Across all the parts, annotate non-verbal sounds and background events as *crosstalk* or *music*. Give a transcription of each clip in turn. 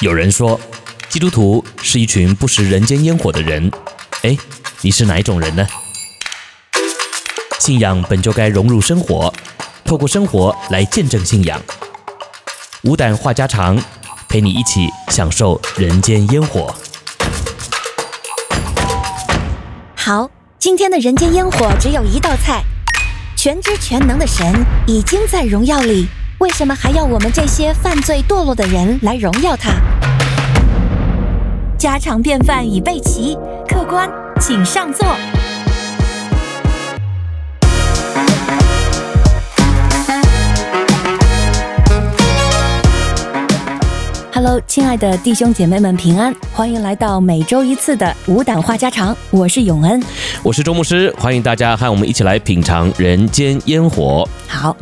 有人说，基督徒是一群不食人间烟火的人。哎，你是哪一种人呢？信仰本就该融入生活，透过生活来见证信仰。无胆话家常，陪你一起享受人间烟火。好，今天的人间烟火只有一道菜。全知全能的神已经在荣耀里，为什么还要我们这些犯罪堕落的人来荣耀他？家常便饭已备齐，客官请上座。Hello，亲爱的弟兄姐妹们平安，欢迎来到每周一次的无胆话家常，我是永恩，我是周牧师，欢迎大家和我们一起来品尝人间烟火。好，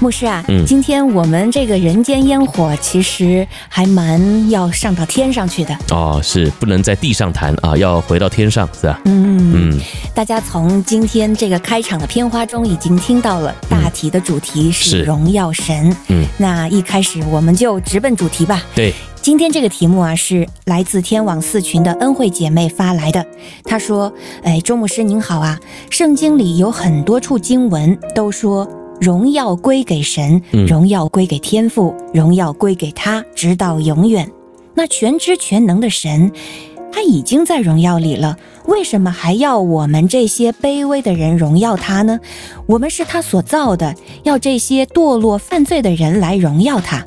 牧师啊，嗯，今天我们这个人间烟火其实还蛮要上到天上去的。哦，是不能在地上谈啊，要回到天上是吧？嗯。嗯，大家从今天这个开场的片花中已经听到了大体的主题是。荣耀神，嗯，那一开始我们就直奔主题吧，对。今天这个题目啊，是来自天网四群的恩惠姐妹发来的。她说：“哎，周牧师您好啊，圣经里有很多处经文都说荣耀归给神，荣耀归给天父，荣耀归给他，直到永远。那全知全能的神，他已经在荣耀里了，为什么还要我们这些卑微的人荣耀他呢？我们是他所造的，要这些堕落犯罪的人来荣耀他。”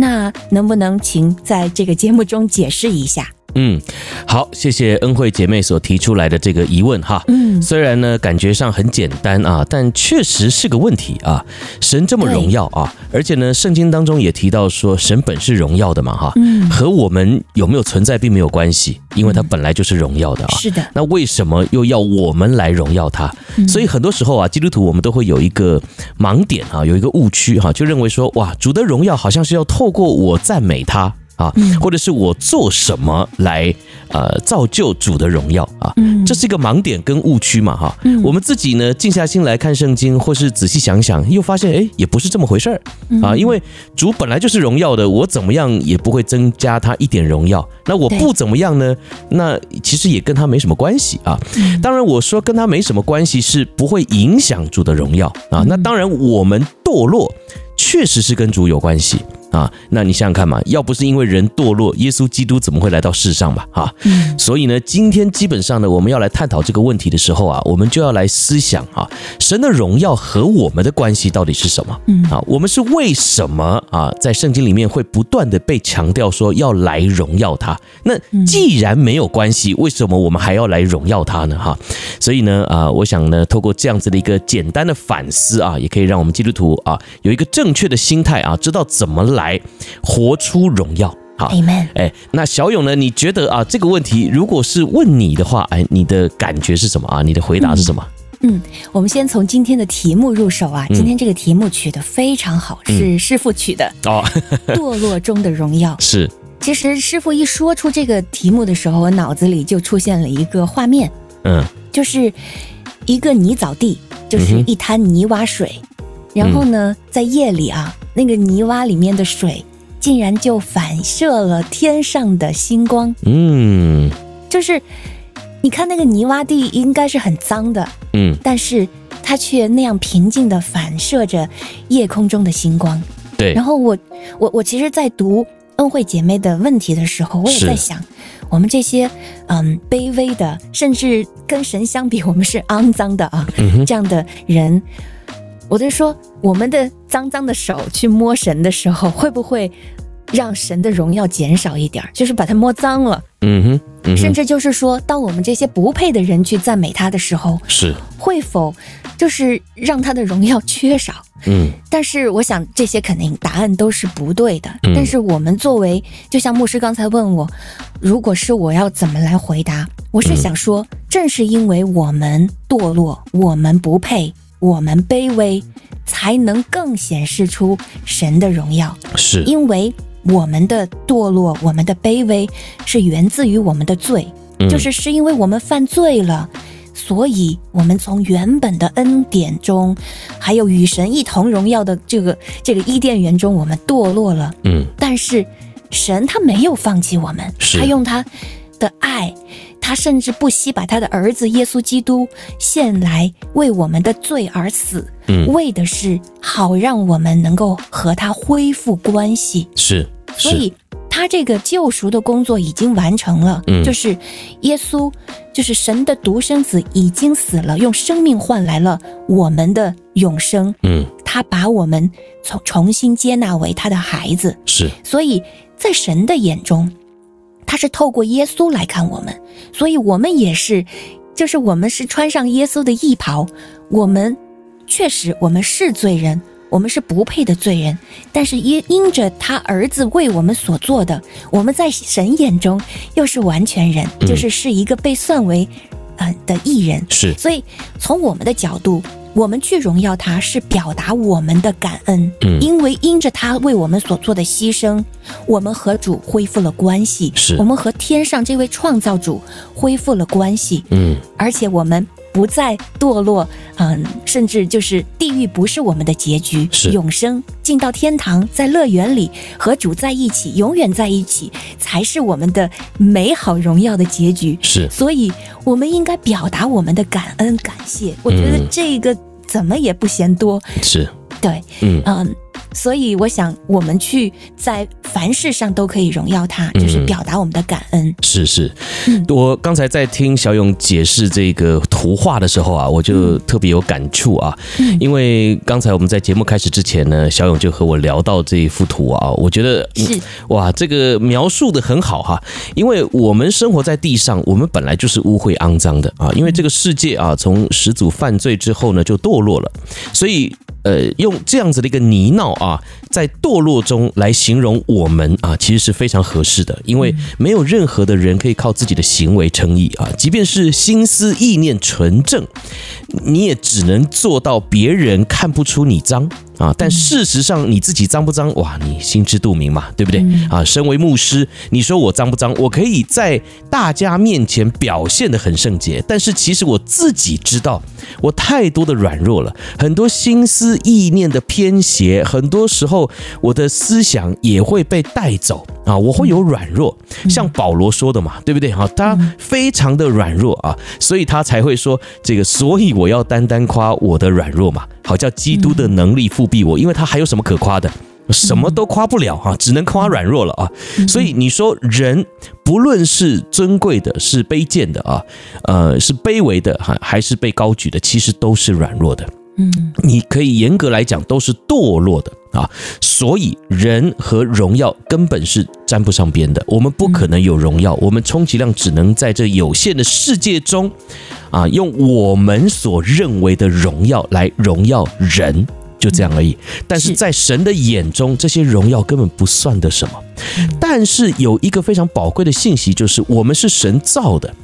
那能不能请在这个节目中解释一下？嗯，好，谢谢恩惠姐妹所提出来的这个疑问哈。嗯，虽然呢感觉上很简单啊，但确实是个问题啊。神这么荣耀啊，而且呢圣经当中也提到说神本是荣耀的嘛哈。嗯，和我们有没有存在并没有关系，因为它本来就是荣耀的啊。是的。那为什么又要我们来荣耀他？所以很多时候啊，基督徒我们都会有一个盲点啊，有一个误区哈，就认为说哇，主的荣耀好像是要透过我赞美他。啊，或者是我做什么来呃造就主的荣耀啊？这是一个盲点跟误区嘛哈。我们自己呢静下心来看圣经，或是仔细想想，又发现哎，也不是这么回事儿啊。因为主本来就是荣耀的，我怎么样也不会增加他一点荣耀。那我不怎么样呢？那其实也跟他没什么关系啊。当然我说跟他没什么关系，是不会影响主的荣耀啊。那当然我们堕落，确实是跟主有关系。啊，那你想想看嘛，要不是因为人堕落，耶稣基督怎么会来到世上吧？哈，嗯所以呢，今天基本上呢，我们要来探讨这个问题的时候啊，我们就要来思想啊，神的荣耀和我们的关系到底是什么？嗯，啊，我们是为什么啊，在圣经里面会不断的被强调说要来荣耀他？那既然没有关系，为什么我们还要来荣耀他呢？哈，所以呢，啊，我想呢，透过这样子的一个简单的反思啊，也可以让我们基督徒啊有一个正确的心态啊，知道怎么来。来活出荣耀，好，Amen。哎，那小勇呢？你觉得啊，这个问题如果是问你的话，哎，你的感觉是什么啊？你的回答是什么？嗯，嗯，我们先从今天的题目入手啊。今天这个题目取得非常好，嗯、是师傅取的哦。*laughs* *laughs* 堕落中的荣耀是。其实师傅一说出这个题目的时候，我脑子里就出现了一个画面，嗯，就是一个泥沼地，就是一滩泥洼水，嗯、然后呢，在夜里啊。那个泥洼里面的水，竟然就反射了天上的星光。嗯，就是你看那个泥洼地应该是很脏的，嗯，但是它却那样平静的反射着夜空中的星光。对。然后我我我其实，在读恩惠姐妹的问题的时候，我也在想，我们这些嗯卑微的，甚至跟神相比，我们是肮脏的啊，嗯、这样的人。我就说，我们的脏脏的手去摸神的时候，会不会让神的荣耀减少一点？就是把它摸脏了。嗯哼，嗯哼。甚至就是说，当我们这些不配的人去赞美他的时候，是会否就是让他的荣耀缺少？嗯。但是我想这些肯定答案都是不对的。嗯。但是我们作为，就像牧师刚才问我，如果是我要怎么来回答？我是想说，正是因为我们堕落，我们不配。我们卑微，才能更显示出神的荣耀。是，因为我们的堕落，我们的卑微，是源自于我们的罪，嗯、就是是因为我们犯罪了，所以我们从原本的恩典中，还有与神一同荣耀的这个这个伊甸园中，我们堕落了。嗯，但是神他没有放弃我们，他用他的爱，他甚至不惜把他的儿子耶稣基督献来为我们的罪而死，嗯，为的是好让我们能够和他恢复关系。是，所以他这个救赎的工作已经完成了，嗯，就是耶稣，就是神的独生子已经死了，用生命换来了我们的永生，嗯，他把我们重重新接纳为他的孩子，是，所以在神的眼中。他是透过耶稣来看我们，所以我们也是，就是我们是穿上耶稣的义袍。我们确实，我们是罪人，我们是不配的罪人。但是因因着他儿子为我们所做的，我们在神眼中又是完全人，就是是一个被算为嗯、呃、的义人。是，所以从我们的角度。我们去荣耀他，是表达我们的感恩，嗯，因为因着他为我们所做的牺牲，我们和主恢复了关系，是。我们和天上这位创造主恢复了关系，嗯，而且我们不再堕落，嗯，甚至就是地狱不是我们的结局，是。永生进到天堂，在乐园里和主在一起，永远在一起，才是我们的美好荣耀的结局，是，所以我们应该表达我们的感恩感谢，我觉得这个。怎么也不嫌多，是，对，嗯。嗯，所以我想，我们去在凡事上都可以荣耀他，就是表达我们的感恩。是是，我刚才在听小勇解释这个图画的时候啊，我就特别有感触啊，因为刚才我们在节目开始之前呢，小勇就和我聊到这一幅图啊，我觉得是。哇，这个描述的很好哈，因为我们生活在地上，我们本来就是污秽肮脏的啊，因为这个世界啊，从始祖犯罪之后呢，就堕落了，所以。呃，用这样子的一个泥淖啊，在堕落中来形容我们啊，其实是非常合适的，因为没有任何的人可以靠自己的行为称义啊，即便是心思意念纯正，你也只能做到别人看不出你脏。啊，但事实上你自己脏不脏？哇，你心知肚明嘛，对不对？啊，身为牧师，你说我脏不脏？我可以在大家面前表现得很圣洁，但是其实我自己知道，我太多的软弱了，很多心思意念的偏斜，很多时候我的思想也会被带走啊，我会有软弱，像保罗说的嘛，对不对？哈，他非常的软弱啊，所以他才会说这个，所以我要单单夸我的软弱嘛。好叫基督的能力复辟我，因为他还有什么可夸的？什么都夸不了哈，只能夸软弱了啊。所以你说人不论是尊贵的，是卑贱的啊，呃，是卑微的哈，还是被高举的，其实都是软弱的。嗯，你可以严格来讲都是堕落的啊。所以人和荣耀根本是沾不上边的。我们不可能有荣耀，我们充其量只能在这有限的世界中。啊，用我们所认为的荣耀来荣耀人，就这样而已。但是在神的眼中，这些荣耀根本不算得什么。但是有一个非常宝贵的信息，就是我们是神造的，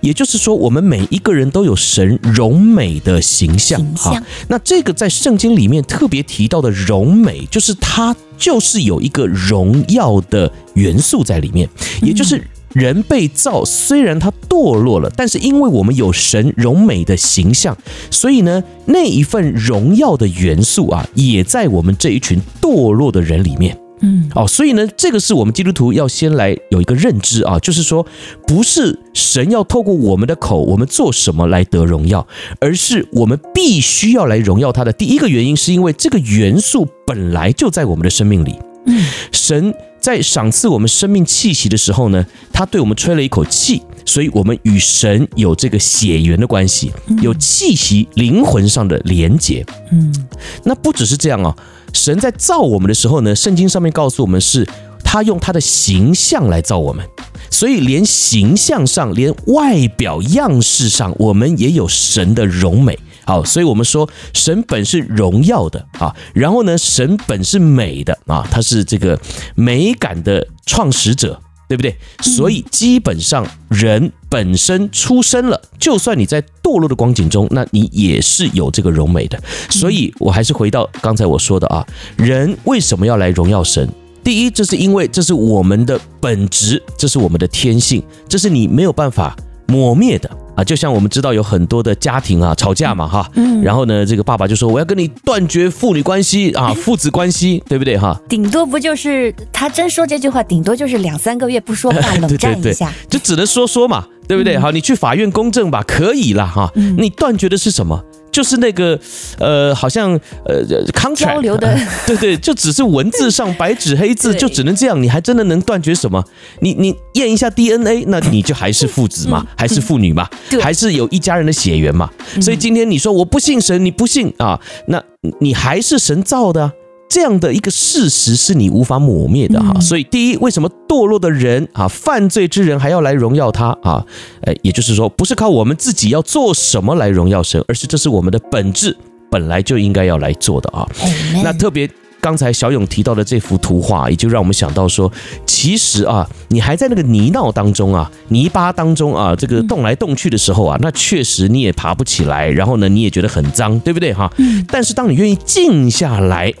也就是说，我们每一个人都有神荣美的形象。哈，那这个在圣经里面特别提到的荣美，就是它就是有一个荣耀的元素在里面，也就是。人被造，虽然他堕落了，但是因为我们有神荣美的形象，所以呢，那一份荣耀的元素啊，也在我们这一群堕落的人里面。嗯，哦，所以呢，这个是我们基督徒要先来有一个认知啊，就是说，不是神要透过我们的口，我们做什么来得荣耀，而是我们必须要来荣耀他的。第一个原因是因为这个元素本来就在我们的生命里。嗯，神。在赏赐我们生命气息的时候呢，他对我们吹了一口气，所以我们与神有这个血缘的关系，有气息灵魂上的连结。嗯，那不只是这样哦，神在造我们的时候呢，圣经上面告诉我们是他用他的形象来造我们，所以连形象上，连外表样式上，我们也有神的荣美。好，所以我们说神本是荣耀的啊，然后呢，神本是美的啊，他是这个美感的创始者，对不对？所以基本上人本身出生了，就算你在堕落的光景中，那你也是有这个荣美的。所以我还是回到刚才我说的啊，人为什么要来荣耀神？第一，这是因为这是我们的本质，这是我们的天性，这是你没有办法磨灭的。啊，就像我们知道有很多的家庭啊吵架嘛哈，嗯，然后呢，这个爸爸就说我要跟你断绝父女关系啊，父子关系，对不对哈？顶多不就是他真说这句话，顶多就是两三个月不说话，*laughs* 冷战一下，就只能说说嘛，对不对？好，你去法院公证吧，可以了哈。你断绝的是什么？就是那个，呃，好像呃，contract *laughs* 交流的，*laughs* 对对，就只是文字上白纸黑字，就只能这样，你还真的能断绝什么？你你验一下 DNA，那你就还是父子嘛，还是父女嘛，*laughs* 还是有一家人的血缘嘛。所以今天你说我不信神，你不信啊，那你还是神造的。这样的一个事实是你无法抹灭的哈，所以第一，为什么堕落的人啊，犯罪之人还要来荣耀他啊？呃，也就是说，不是靠我们自己要做什么来荣耀神，而是这是我们的本质，本来就应该要来做的啊。那特别刚才小勇提到的这幅图画，也就让我们想到说，其实啊，你还在那个泥淖当中啊，泥巴当中啊，这个动来动去的时候啊，那确实你也爬不起来，然后呢，你也觉得很脏，对不对哈？但是当你愿意静下来。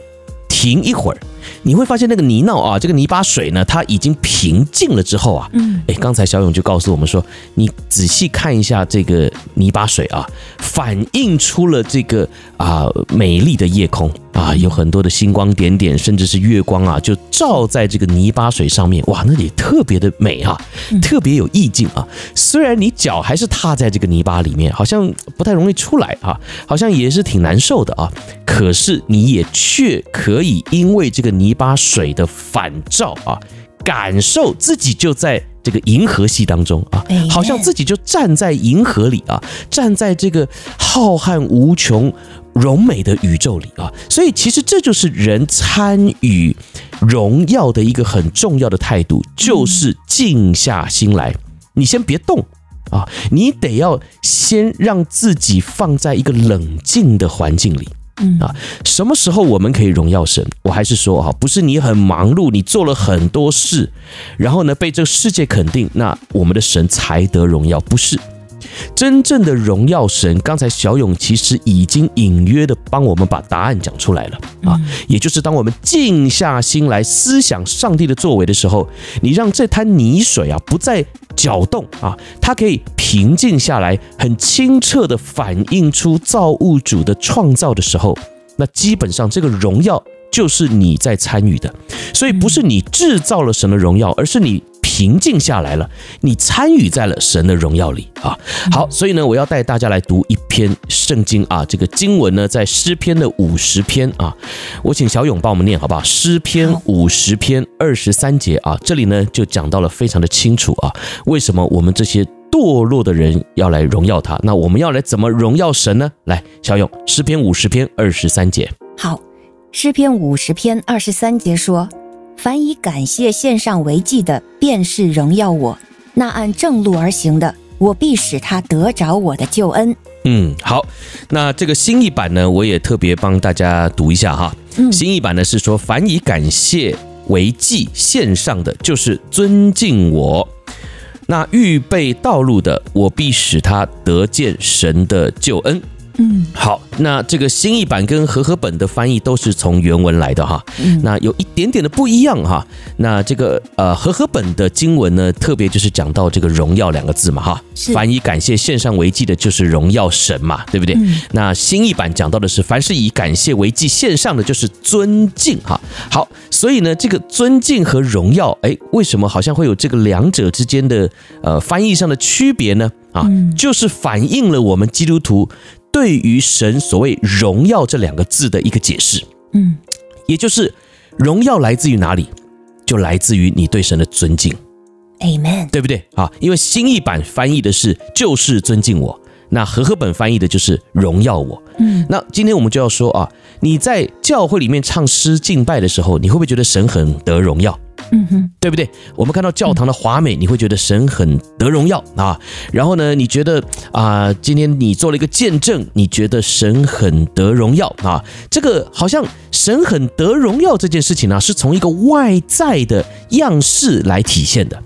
停一会儿，你会发现那个泥淖啊，这个泥巴水呢，它已经平静了之后啊，嗯，哎，刚才小勇就告诉我们说，你仔细看一下这个泥巴水啊，反映出了这个啊美丽的夜空。啊，有很多的星光点点，甚至是月光啊，就照在这个泥巴水上面，哇，那里特别的美啊，特别有意境啊。虽然你脚还是踏在这个泥巴里面，好像不太容易出来啊，好像也是挺难受的啊。可是你也却可以因为这个泥巴水的反照啊，感受自己就在这个银河系当中啊，好像自己就站在银河里啊，站在这个浩瀚无穷。荣美的宇宙里啊，所以其实这就是人参与荣耀的一个很重要的态度，就是静下心来。你先别动啊，你得要先让自己放在一个冷静的环境里。嗯啊，什么时候我们可以荣耀神？我还是说啊，不是你很忙碌，你做了很多事，然后呢被这个世界肯定，那我们的神才得荣耀，不是。真正的荣耀神，刚才小勇其实已经隐约的帮我们把答案讲出来了啊，也就是当我们静下心来思想上帝的作为的时候，你让这滩泥水啊不再搅动啊，它可以平静下来，很清澈的反映出造物主的创造的时候，那基本上这个荣耀就是你在参与的，所以不是你制造了什么荣耀，而是你。平静下来了，你参与在了神的荣耀里啊。好，所以呢，我要带大家来读一篇圣经啊。这个经文呢，在诗篇的五十篇啊。我请小勇帮我们念好不好？诗篇五十篇二十三节啊，这里呢就讲到了非常的清楚啊。为什么我们这些堕落的人要来荣耀他？那我们要来怎么荣耀神呢？来，小勇，诗篇五十篇二十三节。好，诗篇五十篇二十三节说。凡以感谢献上为祭的，便是荣耀我；那按正路而行的，我必使他得着我的救恩。嗯，好，那这个新译版呢，我也特别帮大家读一下哈。嗯，新译版呢是说，凡以感谢为祭献上的，就是尊敬我；那预备道路的，我必使他得见神的救恩。嗯，好，那这个新译版跟和合本的翻译都是从原文来的哈，嗯，那有一点点的不一样哈。那这个呃和合本的经文呢，特别就是讲到这个荣耀两个字嘛哈，凡以感谢献上为祭的，就是荣耀神嘛，对不对？嗯，那新译版讲到的是，凡是以感谢为祭献上的，就是尊敬哈。好，所以呢，这个尊敬和荣耀，哎，为什么好像会有这个两者之间的呃翻译上的区别呢？啊，就是反映了我们基督徒。对于神所谓“荣耀”这两个字的一个解释，嗯，也就是荣耀来自于哪里，就来自于你对神的尊敬，Amen，对不对啊？因为新译版翻译的是“就是尊敬我”，那和合本翻译的就是“荣耀我”。嗯，那今天我们就要说啊，你在教会里面唱诗敬拜的时候，你会不会觉得神很得荣耀？嗯哼，对不对？我们看到教堂的华美，你会觉得神很得荣耀啊。然后呢，你觉得啊，今天你做了一个见证，你觉得神很得荣耀啊。这个好像神很得荣耀这件事情呢，是从一个外在的样式来体现的。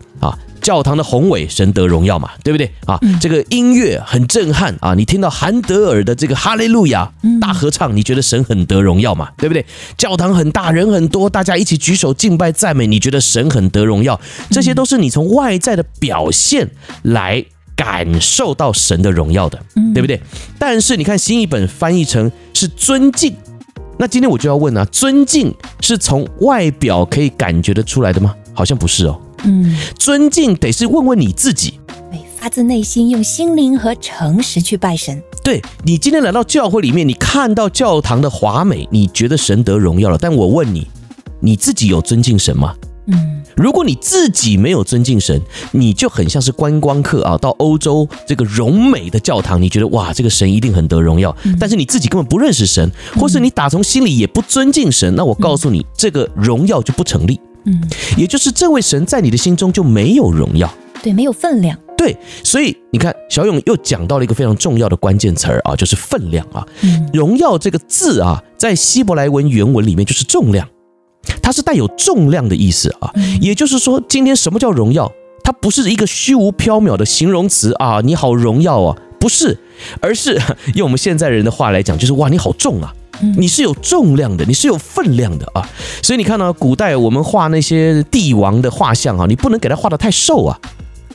教堂的宏伟，神得荣耀嘛，对不对啊？这个音乐很震撼啊！你听到韩德尔的这个哈利路亚大合唱，你觉得神很得荣耀嘛，对不对？教堂很大，人很多，大家一起举手敬拜赞美，你觉得神很得荣耀？这些都是你从外在的表现来感受到神的荣耀的，对不对？但是你看新译本翻译成是尊敬，那今天我就要问啊，尊敬是从外表可以感觉得出来的吗？好像不是哦。嗯，尊敬得是问问你自己，对发自内心用心灵和诚实去拜神。对，你今天来到教会里面，你看到教堂的华美，你觉得神得荣耀了。但我问你，你自己有尊敬神吗？嗯，如果你自己没有尊敬神，你就很像是观光客啊，到欧洲这个荣美的教堂，你觉得哇，这个神一定很得荣耀。但是你自己根本不认识神，或是你打从心里也不尊敬神，那我告诉你，这个荣耀就不成立。嗯，也就是这位神在你的心中就没有荣耀，对，没有分量。对，所以你看，小勇又讲到了一个非常重要的关键词儿啊，就是分量啊。荣耀这个字啊，在希伯来文原文里面就是重量。它是带有重量的意思啊，也就是说，今天什么叫荣耀？它不是一个虚无缥缈的形容词啊，你好荣耀啊，不是，而是 *laughs* 用我们现在人的话来讲，就是哇，你好重啊，你是有重量的，你是有分量的啊。所以你看到古代我们画那些帝王的画像啊，你不能给他画的太瘦啊，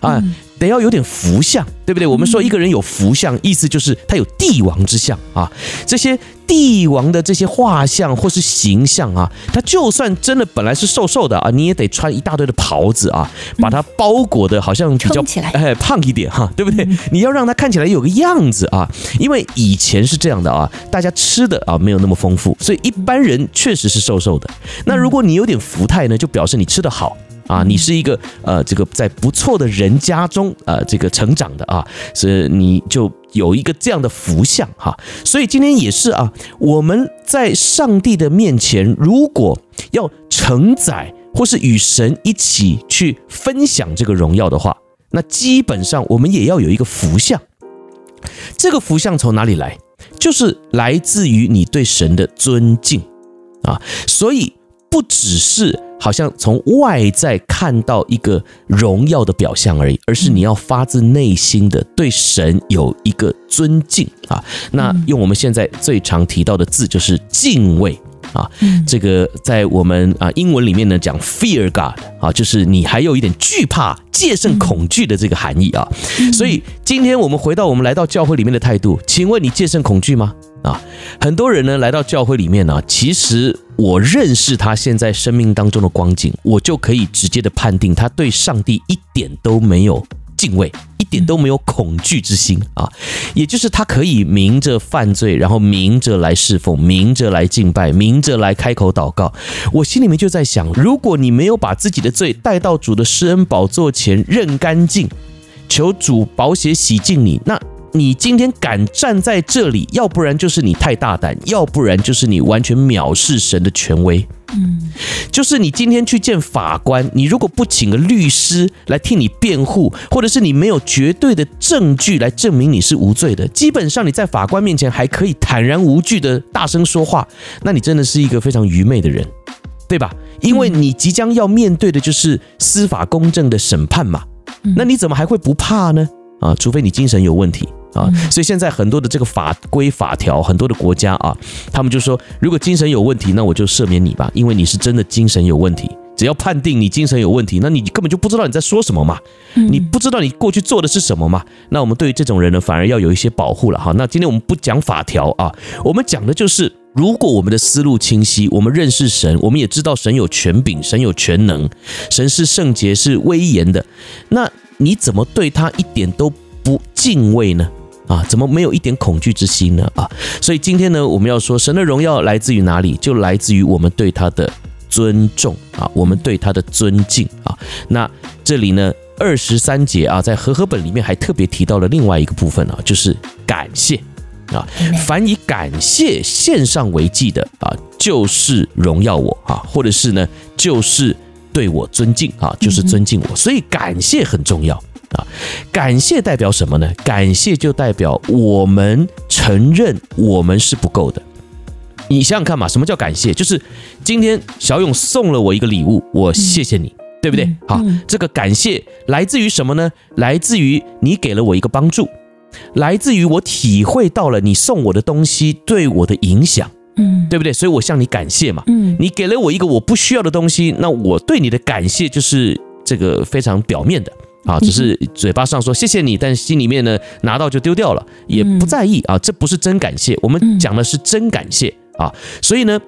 啊。得要有点福相，对不对？我们说一个人有福相，意思就是他有帝王之相啊。这些帝王的这些画像或是形象啊，他就算真的本来是瘦瘦的啊，你也得穿一大堆的袍子啊，把它包裹的好像比较哎胖一点哈，对不对？你要让他看起来有个样子啊，因为以前是这样的啊，大家吃的啊没有那么丰富，所以一般人确实是瘦瘦的。那如果你有点福态呢，就表示你吃得好。啊，你是一个呃，这个在不错的人家中呃，这个成长的啊，所以你就有一个这样的福相哈。所以今天也是啊，我们在上帝的面前，如果要承载或是与神一起去分享这个荣耀的话，那基本上我们也要有一个福相。这个福相从哪里来？就是来自于你对神的尊敬啊。所以不只是。好像从外在看到一个荣耀的表象而已，而是你要发自内心的对神有一个尊敬啊。那用我们现在最常提到的字就是敬畏啊。这个在我们啊英文里面呢讲 fear God 啊，就是你还有一点惧怕、戒慎恐惧的这个含义啊。所以今天我们回到我们来到教会里面的态度，请问你戒慎恐惧吗？啊，很多人呢来到教会里面呢，其实我认识他现在生命当中的光景，我就可以直接的判定他对上帝一点都没有敬畏，一点都没有恐惧之心啊。也就是他可以明着犯罪，然后明着来侍奉，明着来敬拜，明着来开口祷告。我心里面就在想，如果你没有把自己的罪带到主的施恩宝座前认干净，求主保血洗净你，那。你今天敢站在这里，要不然就是你太大胆，要不然就是你完全藐视神的权威。嗯，就是你今天去见法官，你如果不请个律师来替你辩护，或者是你没有绝对的证据来证明你是无罪的，基本上你在法官面前还可以坦然无惧的大声说话，那你真的是一个非常愚昧的人，对吧？因为你即将要面对的就是司法公正的审判嘛，那你怎么还会不怕呢？啊，除非你精神有问题。啊，所以现在很多的这个法规法条，很多的国家啊，他们就说，如果精神有问题，那我就赦免你吧，因为你是真的精神有问题。只要判定你精神有问题，那你根本就不知道你在说什么嘛，你不知道你过去做的是什么嘛。那我们对于这种人呢，反而要有一些保护了哈。那今天我们不讲法条啊，我们讲的就是，如果我们的思路清晰，我们认识神，我们也知道神有权柄，神有全能，神是圣洁是威严的，那你怎么对他一点都不敬畏呢？啊，怎么没有一点恐惧之心呢？啊，所以今天呢，我们要说神的荣耀来自于哪里？就来自于我们对他的尊重啊，我们对他的尊敬啊。那这里呢，二十三节啊，在和合本里面还特别提到了另外一个部分啊，就是感谢啊，凡以感谢献上为祭的啊，就是荣耀我啊，或者是呢，就是对我尊敬啊，就是尊敬我。所以感谢很重要。啊，感谢代表什么呢？感谢就代表我们承认我们是不够的。你想想看嘛，什么叫感谢？就是今天小勇送了我一个礼物，我谢谢你，对不对？好，这个感谢来自于什么呢？来自于你给了我一个帮助，来自于我体会到了你送我的东西对我的影响，嗯，对不对？所以我向你感谢嘛，嗯，你给了我一个我不需要的东西，那我对你的感谢就是这个非常表面的。啊，只是嘴巴上说谢谢你，但心里面呢拿到就丢掉了，也不在意啊，这不是真感谢。我们讲的是真感谢啊，所以呢，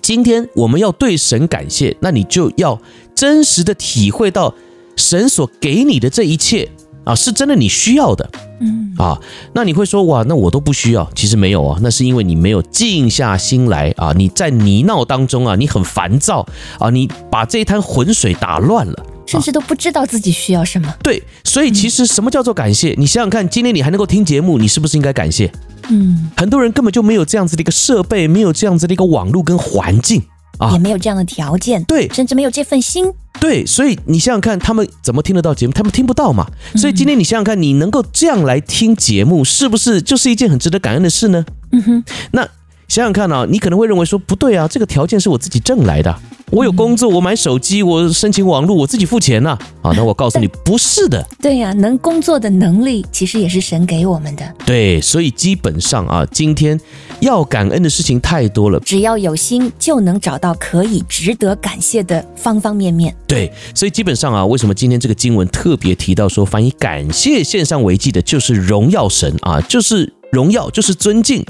今天我们要对神感谢，那你就要真实的体会到神所给你的这一切啊，是真的你需要的。嗯啊，那你会说哇，那我都不需要，其实没有啊，那是因为你没有静下心来啊，你在泥淖当中啊，你很烦躁啊，你把这一滩浑水打乱了，甚至都不知道自己需要什么。对，所以其实什么叫做感谢？你想想看，今天你还能够听节目，你是不是应该感谢？嗯，很多人根本就没有这样子的一个设备，没有这样子的一个网络跟环境。啊，也没有这样的条件，对，甚至没有这份心，对，所以你想想看，他们怎么听得到节目？他们听不到嘛。所以今天你想想看，你能够这样来听节目，是不是就是一件很值得感恩的事呢？嗯哼，那。想想看啊，你可能会认为说不对啊，这个条件是我自己挣来的，我有工作，我买手机，我申请网络，我自己付钱呐。啊，那我告诉你，*laughs* 不是的。对呀，能工作的能力其实也是神给我们的。对，所以基本上啊，今天要感恩的事情太多了，只要有心，就能找到可以值得感谢的方方面面。对，所以基本上啊，为什么今天这个经文特别提到说，凡以感谢献上为祭的，就是荣耀神啊，就是。荣耀就是尊敬，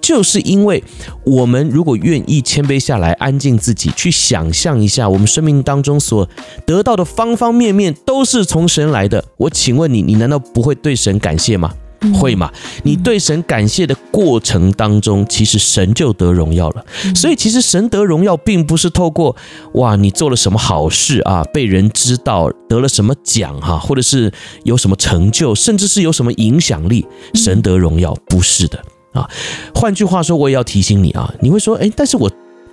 就是因为我们如果愿意谦卑下来，安静自己，去想象一下我们生命当中所得到的方方面面都是从神来的。我请问你，你难道不会对神感谢吗？会吗？你对神感谢的过程当中，其实神就得荣耀了。所以，其实神得荣耀，并不是透过哇，你做了什么好事啊，被人知道，得了什么奖哈，或者是有什么成就，甚至是有什么影响力，神得荣耀，不是的啊。换句话说，我也要提醒你啊，你会说，诶，但是我。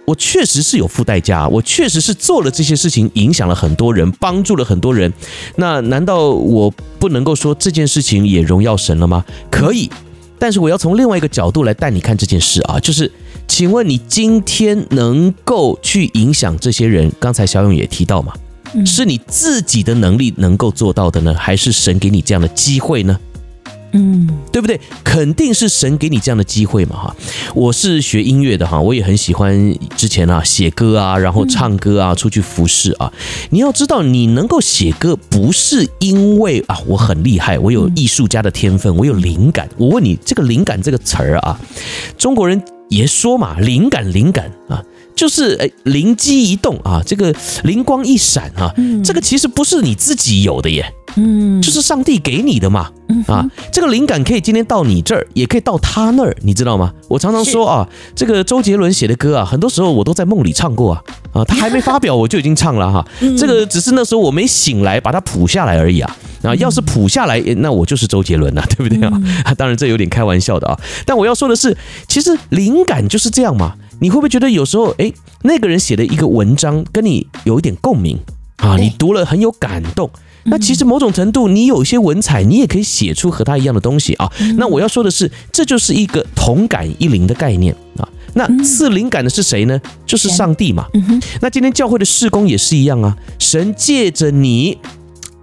我确实是有付代价，我确实是做了这些事情，影响了很多人，帮助了很多人。那难道我不能够说这件事情也荣耀神了吗？可以，但是我要从另外一个角度来带你看这件事啊，就是，请问你今天能够去影响这些人？刚才小勇也提到嘛，是你自己的能力能够做到的呢，还是神给你这样的机会呢？嗯，对不对？肯定是神给你这样的机会嘛，哈！我是学音乐的哈，我也很喜欢之前啊写歌啊，然后唱歌啊，出去服侍啊。你要知道，你能够写歌，不是因为啊我很厉害，我有艺术家的天分，我有灵感。我问你，这个灵感这个词儿啊，中国人也说嘛，灵感灵感啊。就是诶，灵机一动啊，这个灵光一闪啊，嗯，这个其实不是你自己有的耶，嗯，就是上帝给你的嘛，啊，这个灵感可以今天到你这儿，也可以到他那儿，你知道吗？我常常说啊，这个周杰伦写的歌啊，很多时候我都在梦里唱过啊，啊，他还没发表我就已经唱了哈，*laughs* 这个只是那时候我没醒来把它谱下来而已啊，啊，要是谱下来，那我就是周杰伦了，对不对啊？*laughs* 当然这有点开玩笑的啊，但我要说的是，其实灵感就是这样嘛。你会不会觉得有时候，诶，那个人写的一个文章跟你有一点共鸣啊？你读了很有感动。那其实某种程度，你有一些文采，你也可以写出和他一样的东西啊。那我要说的是，这就是一个同感一灵的概念啊。那赐灵感的是谁呢？就是上帝嘛。那今天教会的事工也是一样啊。神借着你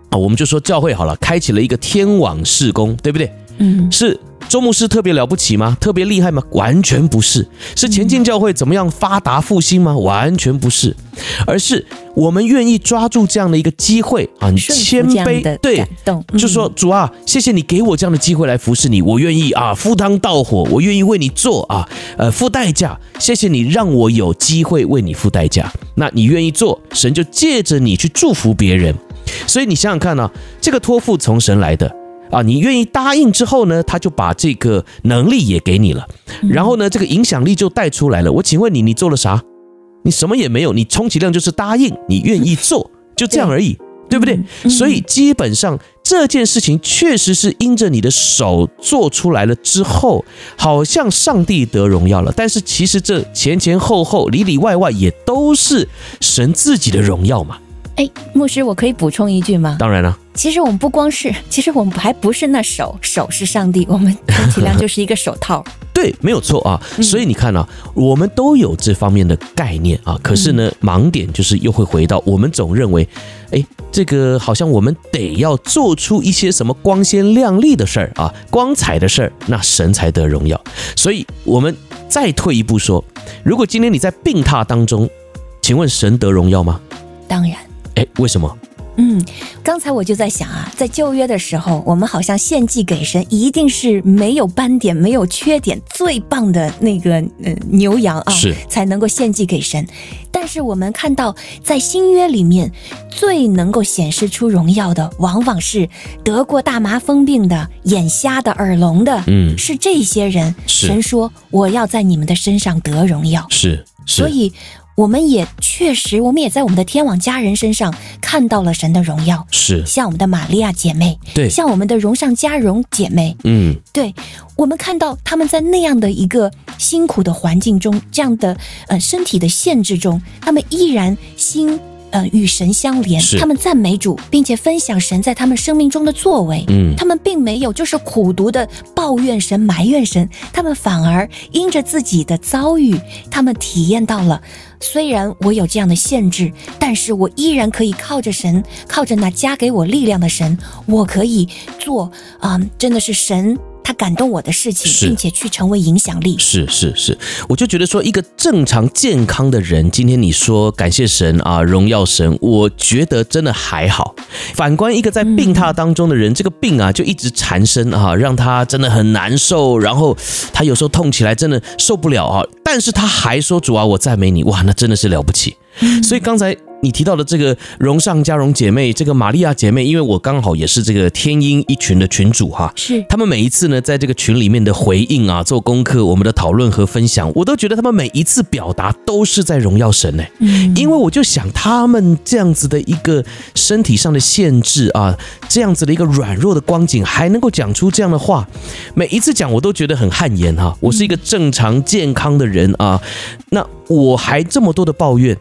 啊，我们就说教会好了，开启了一个天网事工，对不对？嗯，是。周牧师特别了不起吗？特别厉害吗？完全不是。是前进教会怎么样发达复兴吗？完全不是，而是我们愿意抓住这样的一个机会啊，你谦卑，对，就说主啊，谢谢你给我这样的机会来服侍你，我愿意啊，赴汤蹈火，我愿意为你做啊，呃，付代价。谢谢你让我有机会为你付代价。那你愿意做，神就借着你去祝福别人。所以你想想看呢，这个托付从神来的。啊，你愿意答应之后呢，他就把这个能力也给你了，然后呢，这个影响力就带出来了。我请问你，你做了啥？你什么也没有，你充其量就是答应，你愿意做，*laughs* 就这样而已，对不对？所以基本上这件事情确实是因着你的手做出来了之后，好像上帝得荣耀了，但是其实这前前后后、里里外外也都是神自己的荣耀嘛。哎，牧师，我可以补充一句吗？当然了。其实我们不光是，其实我们还不是那手，手是上帝，我们充其量就是一个手套。*laughs* 对，没有错啊。所以你看啊，我们都有这方面的概念啊。可是呢，盲点就是又会回到我们总认为，哎，这个好像我们得要做出一些什么光鲜亮丽的事儿啊，光彩的事儿，那神才得荣耀。所以我们再退一步说，如果今天你在病榻当中，请问神得荣耀吗？当然。哎，为什么？嗯，刚才我就在想啊，在旧约的时候，我们好像献祭给神，一定是没有斑点、没有缺点、最棒的那个呃牛羊啊，是才能够献祭给神。但是我们看到，在新约里面，最能够显示出荣耀的，往往是得过大麻风病的、眼瞎的、耳聋的，嗯，是这些人。神说：“我要在你们的身上得荣耀。”是，是，所以。我们也确实，我们也在我们的天网家人身上看到了神的荣耀，是。像我们的玛利亚姐妹，对，像我们的荣上加荣姐妹，嗯，对，我们看到他们在那样的一个辛苦的环境中，这样的呃身体的限制中，他们依然心。呃，与神相连，他们赞美主，并且分享神在他们生命中的作为。嗯，他们并没有就是苦读的抱怨神、埋怨神，他们反而因着自己的遭遇，他们体验到了，虽然我有这样的限制，但是我依然可以靠着神，靠着那加给我力量的神，我可以做啊、呃，真的是神。他感动我的事情，并且去成为影响力。是是是，我就觉得说，一个正常健康的人，今天你说感谢神啊，荣耀神，我觉得真的还好。反观一个在病榻当中的人，嗯、这个病啊就一直缠身啊，让他真的很难受，然后他有时候痛起来真的受不了啊，但是他还说主啊，我赞美你，哇，那真的是了不起。嗯、所以刚才。你提到的这个荣上加荣姐妹，这个玛利亚姐妹，因为我刚好也是这个天音一群的群主哈，是他们每一次呢，在这个群里面的回应啊，做功课，我们的讨论和分享，我都觉得他们每一次表达都是在荣耀神呢。嗯，因为我就想他们这样子的一个身体上的限制啊，这样子的一个软弱的光景，还能够讲出这样的话，每一次讲我都觉得很汗颜哈。我是一个正常健康的人啊，那我还这么多的抱怨。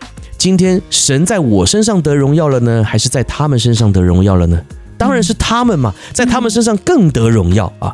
今天神在我身上得荣耀了呢，还是在他们身上得荣耀了呢？当然是他们嘛，在他们身上更得荣耀啊！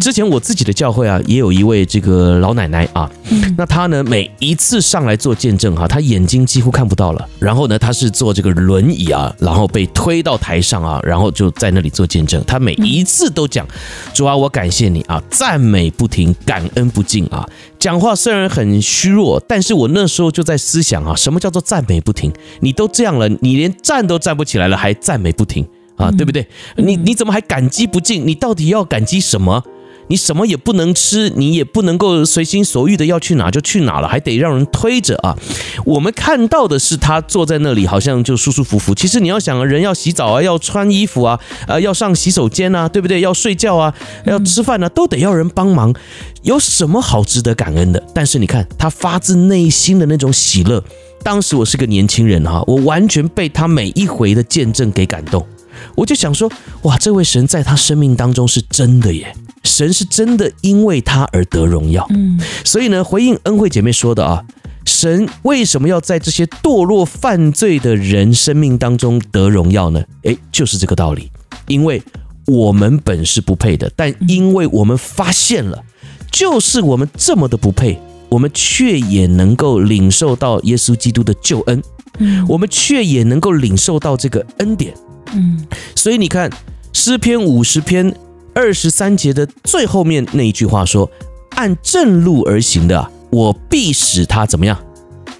之前我自己的教会啊，也有一位这个老奶奶啊，那她呢，每一次上来做见证哈，她眼睛几乎看不到了，然后呢，她是坐这个轮椅啊，然后被推到台上啊，然后就在那里做见证。她每一次都讲：“主啊，我感谢你啊，赞美不停，感恩不尽啊。”讲话虽然很虚弱，但是我那时候就在思想啊，什么叫做赞美不停？你都这样了，你连站都站不起来了，还赞美不停？啊，对不对？你你怎么还感激不尽？你到底要感激什么？你什么也不能吃，你也不能够随心所欲的要去哪就去哪了，还得让人推着啊。我们看到的是他坐在那里，好像就舒舒服服。其实你要想，人要洗澡啊，要穿衣服啊，呃，要上洗手间啊，对不对？要睡觉啊，要吃饭啊，都得要人帮忙。有什么好值得感恩的？但是你看他发自内心的那种喜乐。当时我是个年轻人哈，我完全被他每一回的见证给感动。我就想说，哇，这位神在他生命当中是真的耶，神是真的因为他而得荣耀。嗯，所以呢，回应恩惠姐妹说的啊，神为什么要在这些堕落犯罪的人生命当中得荣耀呢？诶，就是这个道理，因为我们本是不配的，但因为我们发现了，就是我们这么的不配，我们却也能够领受到耶稣基督的救恩，嗯，我们却也能够领受到这个恩典。嗯，所以你看诗篇五十篇二十三节的最后面那一句话说：“按正路而行的，我必使他怎么样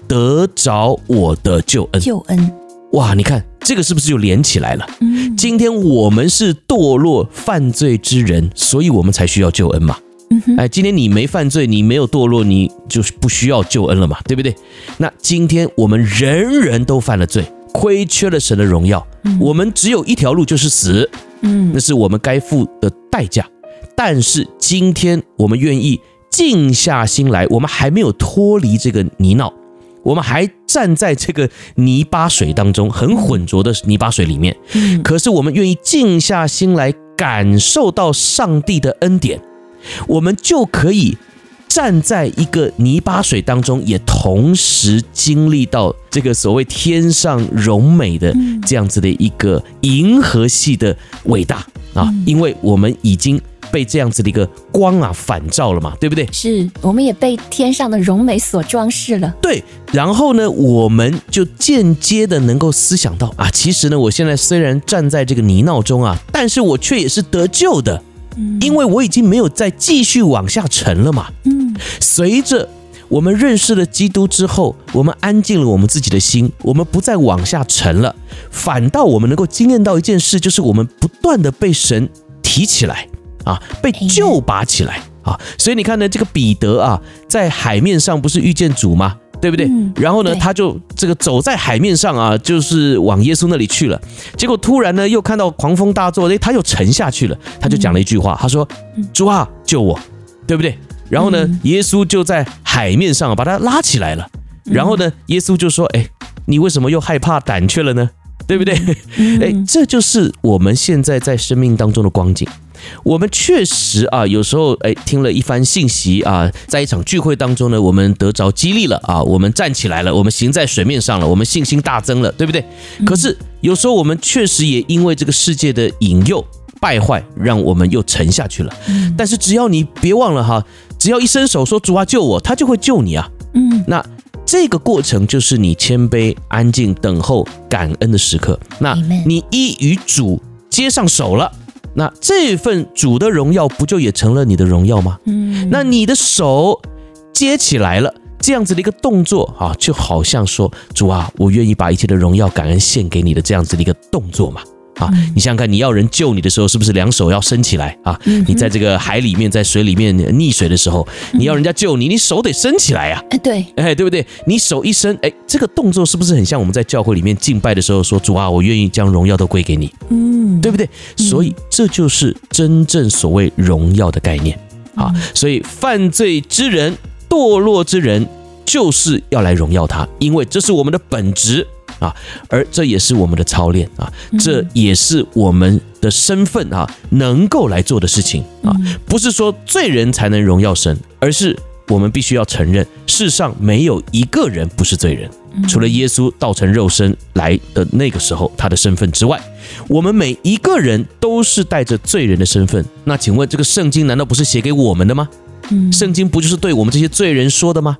得着我的救恩。”救恩，哇！你看这个是不是就连起来了？嗯，今天我们是堕落犯罪之人，所以我们才需要救恩嘛。嗯哼，哎，今天你没犯罪，你没有堕落，你就是不需要救恩了嘛，对不对？那今天我们人人都犯了罪。亏缺了神的荣耀，我们只有一条路，就是死。嗯，那是我们该付的代价。但是今天我们愿意静下心来，我们还没有脱离这个泥淖，我们还站在这个泥巴水当中，很浑浊的泥巴水里面。可是我们愿意静下心来，感受到上帝的恩典，我们就可以。站在一个泥巴水当中，也同时经历到这个所谓天上荣美的这样子的一个银河系的伟大啊！因为我们已经被这样子的一个光啊反照了嘛，对不对？是，我们也被天上的荣美所装饰了。对，然后呢，我们就间接的能够思想到啊，其实呢，我现在虽然站在这个泥淖中啊，但是我却也是得救的，因为我已经没有再继续往下沉了嘛。嗯随着我们认识了基督之后，我们安静了我们自己的心，我们不再往下沉了，反倒我们能够经验到一件事，就是我们不断的被神提起来啊，被救拔起来啊。所以你看呢，这个彼得啊，在海面上不是遇见主吗？对不对？嗯、然后呢，他就这个走在海面上啊，就是往耶稣那里去了。结果突然呢，又看到狂风大作，哎，他又沉下去了。他就讲了一句话，他说：“主啊，救我！”对不对？然后呢，耶稣就在海面上把他拉起来了。然后呢，耶稣就说：“哎，你为什么又害怕胆怯了呢？对不对？*laughs* 哎，这就是我们现在在生命当中的光景。”我们确实啊，有时候哎，听了一番信息啊，在一场聚会当中呢，我们得着激励了啊，我们站起来了，我们行在水面上了，我们信心大增了，对不对？可是有时候我们确实也因为这个世界的引诱败坏，让我们又沉下去了。但是只要你别忘了哈，只要一伸手说主啊救我，他就会救你啊。嗯，那这个过程就是你谦卑、安静、等候、感恩的时刻。那你一与主接上手了。那这份主的荣耀不就也成了你的荣耀吗？嗯，那你的手接起来了，这样子的一个动作啊，就好像说主啊，我愿意把一切的荣耀感恩献给你的这样子的一个动作嘛。啊，你想想看，你要人救你的时候，是不是两手要伸起来啊？你在这个海里面，在水里面溺水的时候，你要人家救你，你手得伸起来呀。哎，对，哎，对不对？你手一伸，哎，这个动作是不是很像我们在教会里面敬拜的时候说主啊，我愿意将荣耀都归给你，嗯，对不对？所以这就是真正所谓荣耀的概念啊。所以犯罪之人、堕落之人，就是要来荣耀他，因为这是我们的本质。啊，而这也是我们的操练啊，这也是我们的身份啊，能够来做的事情啊，不是说罪人才能荣耀神，而是我们必须要承认，世上没有一个人不是罪人，除了耶稣道成肉身来的那个时候他的身份之外，我们每一个人都是带着罪人的身份。那请问这个圣经难道不是写给我们的吗？圣经不就是对我们这些罪人说的吗？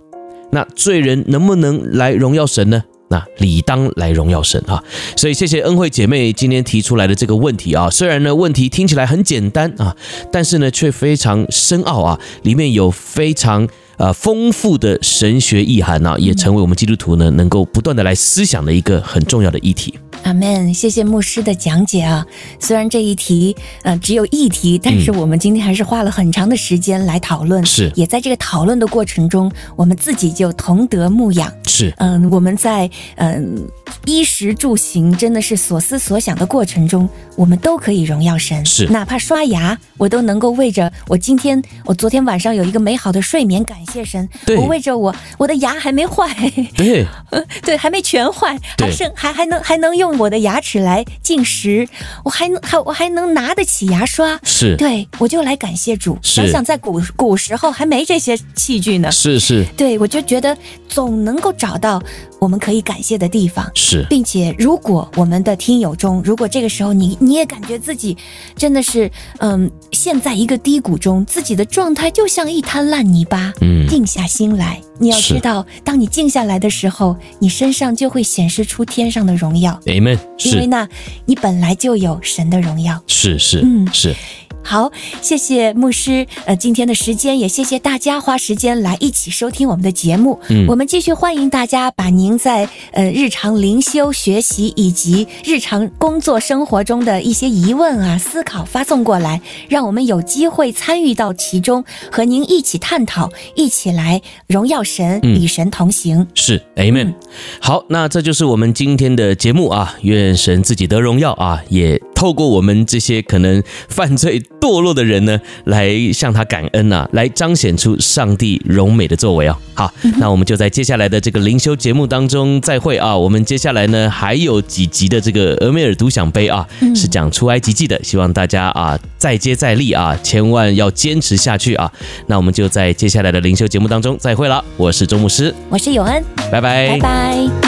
那罪人能不能来荣耀神呢？那理当来荣耀神啊，所以谢谢恩惠姐妹今天提出来的这个问题啊，虽然呢问题听起来很简单啊，但是呢却非常深奥啊，里面有非常呃丰富的神学意涵啊，也成为我们基督徒呢能够不断的来思想的一个很重要的议题。阿门，谢谢牧师的讲解啊。虽然这一题呃只有一题，但是我们今天还是花了很长的时间来讨论，是也在这个讨论的过程中，我们自己就同德牧养。是，嗯，我们在嗯衣食住行真的是所思所想的过程中，我们都可以荣耀神。是，哪怕刷牙，我都能够为着我今天我昨天晚上有一个美好的睡眠感谢神。对，我为着我我的牙还没坏。对，*laughs* 对，还没全坏，还剩还还能还能用。我的牙齿来进食，我还能还我还能拿得起牙刷，是。对，我就来感谢主。想想在古古时候还没这些器具呢，是是，对，我就觉得总能够找到我们可以感谢的地方，是，并且如果我们的听友中，如果这个时候你你也感觉自己真的是嗯陷在一个低谷中，自己的状态就像一滩烂泥巴，嗯，静下心来。你要知道，当你静下来的时候，你身上就会显示出天上的荣耀。Amen。因为那，你本来就有神的荣耀。是是，嗯是。好，谢谢牧师，呃，今天的时间也谢谢大家花时间来一起收听我们的节目。嗯，我们继续欢迎大家把您在呃日常灵修学习以及日常工作生活中的一些疑问啊、思考发送过来，让我们有机会参与到其中，和您一起探讨，一起来荣耀神，与神同行。嗯、是，Amen。嗯、好，那这就是我们今天的节目啊，愿神自己得荣耀啊，也透过我们这些可能犯罪。堕落的人呢，来向他感恩呐、啊，来彰显出上帝荣美的作为哦。好，那我们就在接下来的这个灵修节目当中再会啊。我们接下来呢还有几集的这个俄梅尔独享杯啊，是讲出埃及记的，希望大家啊再接再厉啊，千万要坚持下去啊。那我们就在接下来的灵修节目当中再会了。我是周牧师，我是永恩，拜拜，拜拜。